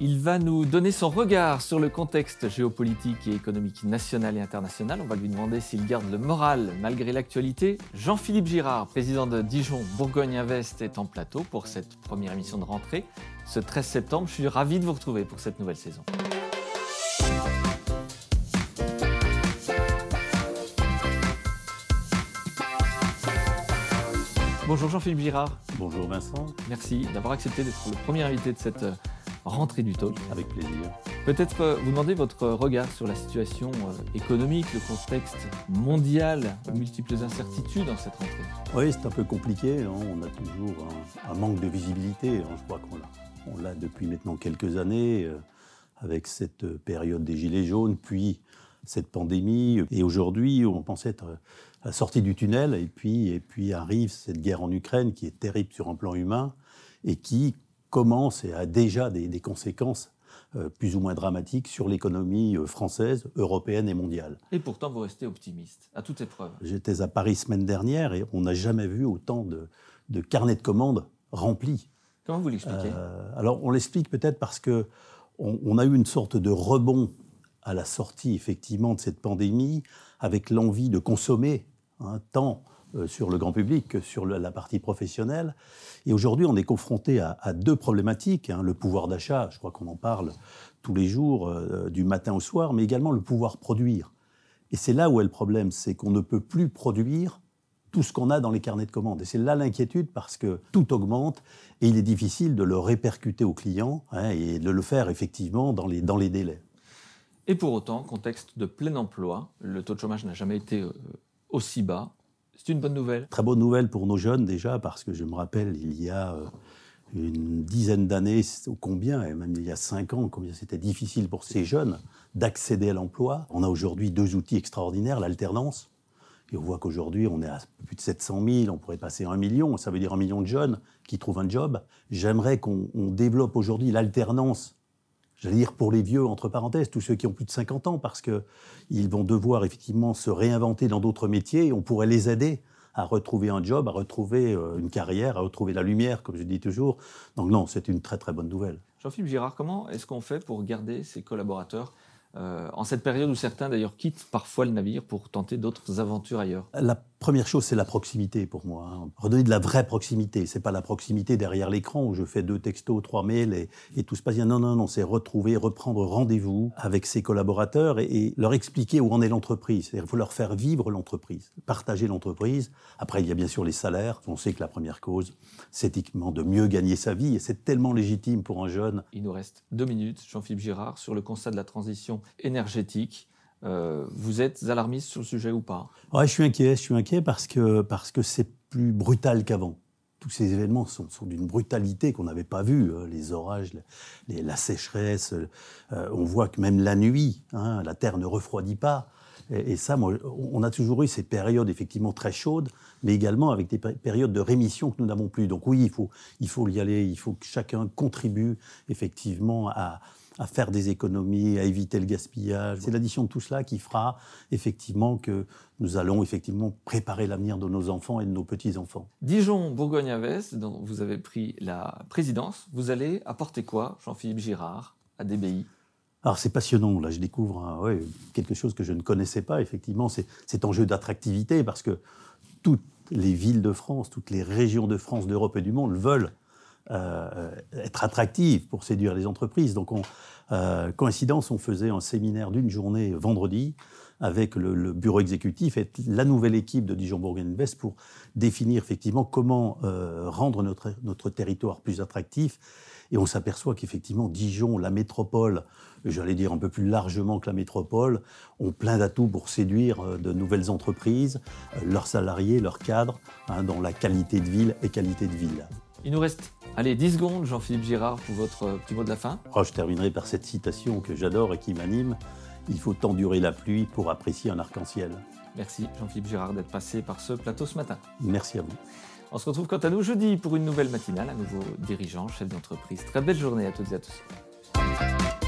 Il va nous donner son regard sur le contexte géopolitique et économique national et international. On va lui demander s'il garde le moral malgré l'actualité. Jean-Philippe Girard, président de Dijon Bourgogne Invest, est en plateau pour cette première émission de rentrée. Ce 13 septembre, je suis ravi de vous retrouver pour cette nouvelle saison. Bonjour Jean-Philippe Girard. Bonjour Vincent. Merci d'avoir accepté d'être le premier invité de cette euh, rentrée du talk. Avec plaisir. Peut-être euh, vous demander votre regard sur la situation euh, économique, le contexte mondial, multiples incertitudes dans cette rentrée. Oui, c'est un peu compliqué. Hein. On a toujours un, manque de visibilité. Hein. Je crois qu'on l'a depuis maintenant quelques années, avec cette période des Gilets jaunes, puis cette pandémie. Et aujourd'hui, on pensait être à la sortie du tunnel, et puis, et puis arrive cette guerre en Ukraine qui est terrible sur un plan humain et qui commence et a déjà des, conséquences euh, plus ou moins dramatiques sur l'économie euh, française, européenne et mondiale. Et pourtant, vous restez optimiste, à toute épreuve. J'étais à Paris semaine dernière et on n'a jamais vu autant de, carnets de commandes remplis. Comment vous l'expliquez? Euh, Alors, on l'explique peut-être parce que on, a eu une sorte de rebond à la sortie, effectivement, de cette pandémie, avec l'envie de consommer, hein, tant sur le grand public sur la partie professionnelle. Et aujourd'hui, on est confronté à, deux problématiques. Hein, le pouvoir d'achat, je crois qu'on en parle tous les jours, euh, du matin au soir, mais également le pouvoir produire. Et c'est là où est le problème, c'est qu'on ne peut plus produire tout ce qu'on a dans les carnets de commandes. Et c'est là l'inquiétude parce que tout augmente et il est difficile de le répercuter aux clients hein, et de le faire effectivement dans les, délais. Et pour autant, contexte de plein emploi, le taux de chômage n'a jamais été euh, aussi bas. C'est une bonne nouvelle. Très bonne nouvelle pour nos jeunes déjà, parce que je me rappelle, il y a euh, une dizaine d'années, ou combien, et même il y a cinq ans, combien c'était difficile pour ces jeunes d'accéder à l'emploi. On a aujourd'hui deux outils extraordinaires, l'alternance. Et on voit qu'aujourd'hui, on est à plus de 700 000, on pourrait passer à un million, ça veut dire un million de jeunes qui trouvent un job. J'aimerais qu'on développe aujourd'hui l'alternance j'allais dire pour les vieux, entre parenthèses, tous ceux qui ont plus de 50 ans, parce qu'ils vont devoir effectivement se réinventer dans d'autres métiers et on pourrait les aider à retrouver un job, à retrouver euh, une carrière, à retrouver la lumière, comme je dis toujours. Donc non, c'est une très très bonne nouvelle. Jean-Philippe Girard, comment est-ce qu'on fait pour garder ses collaborateurs euh, en cette période où certains d'ailleurs quittent parfois le navire pour tenter d'autres aventures ailleurs? La première chose, c'est la proximité pour moi. Hein. Redonner de la vraie proximité. C'est pas la proximité derrière l'écran où je fais deux textos, trois mails et, tout se passe bien. Non, non, non, c'est retrouver, reprendre rendez-vous avec ses collaborateurs et, leur expliquer où en est l'entreprise. Il faut leur faire vivre l'entreprise, partager l'entreprise. Après, il y a bien sûr les salaires. On sait que la première cause, c'est évidemment de mieux gagner sa vie et c'est tellement légitime pour un jeune. Il nous reste deux minutes, Jean-Philippe Girard, sur le constat de la transition énergétique. Euh, vous êtes alarmiste sur le sujet ou pas? Ouais, Je suis inquiet, je suis inquiet parce que parce que c'est plus brutal qu'avant. Tous ces événements sont, d'une brutalité qu'on n'avait pas vue. Hein. Les orages, la sécheresse. Euh, on voit que même la nuit, hein, la Terre ne refroidit pas. Et, ça, on a toujours eu ces périodes effectivement très chaudes, mais également avec des périodes de rémission que nous n'avons plus. Donc oui, il faut, il faut y aller, il faut que chacun contribue effectivement à, à faire des économies, à éviter le gaspillage. C'est l'addition de tout cela qui fera effectivement que nous allons effectivement préparer l'avenir de nos enfants et de nos petits-enfants. Dijon, Bourgogne-Invest, dont vous avez pris la présidence, vous allez apporter quoi, Jean-Philippe Girard, à DBI alors c'est passionnant, là je découvre quelque chose que je ne connaissais pas, effectivement, c'est cet enjeu d'attractivité, parce que toutes les villes de France, toutes les régions de France, d'Europe et du monde veulent euh, être attractive pour séduire les entreprises. Donc, on, euh, coïncidence, on faisait un séminaire d'une journée vendredi avec le, bureau exécutif et la nouvelle équipe de Dijon Bourgogne Invest pour définir effectivement comment euh, rendre notre, territoire plus attractif. Et on s'aperçoit qu'effectivement, Dijon, la métropole, j'allais dire un peu plus largement que la métropole, ont plein d'atouts pour séduire de nouvelles entreprises, leurs salariés, leurs cadres, hein, dans la qualité de ville et qualité de ville. Il nous reste, allez, 10 secondes, Jean-Philippe Girard, pour votre euh, petit mot de la fin. Oh, je terminerai par cette citation que j'adore et qui m'anime. Il faut endurer la pluie pour apprécier un arc-en-ciel. Merci Jean-Philippe Girard d'être passé par ce plateau ce matin. Merci à vous. On se retrouve quant à nous jeudi pour une nouvelle matinale, à nouveau dirigeant, chef d'entreprise. Très belle journée à toutes et à tous.